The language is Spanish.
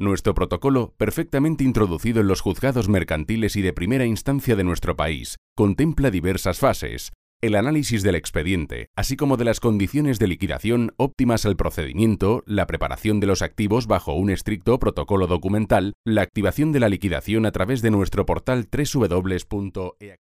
Nuestro protocolo, perfectamente introducido en los juzgados mercantiles y de primera instancia de nuestro país, contempla diversas fases, el análisis del expediente, así como de las condiciones de liquidación óptimas al procedimiento, la preparación de los activos bajo un estricto protocolo documental, la activación de la liquidación a través de nuestro portal www.eac.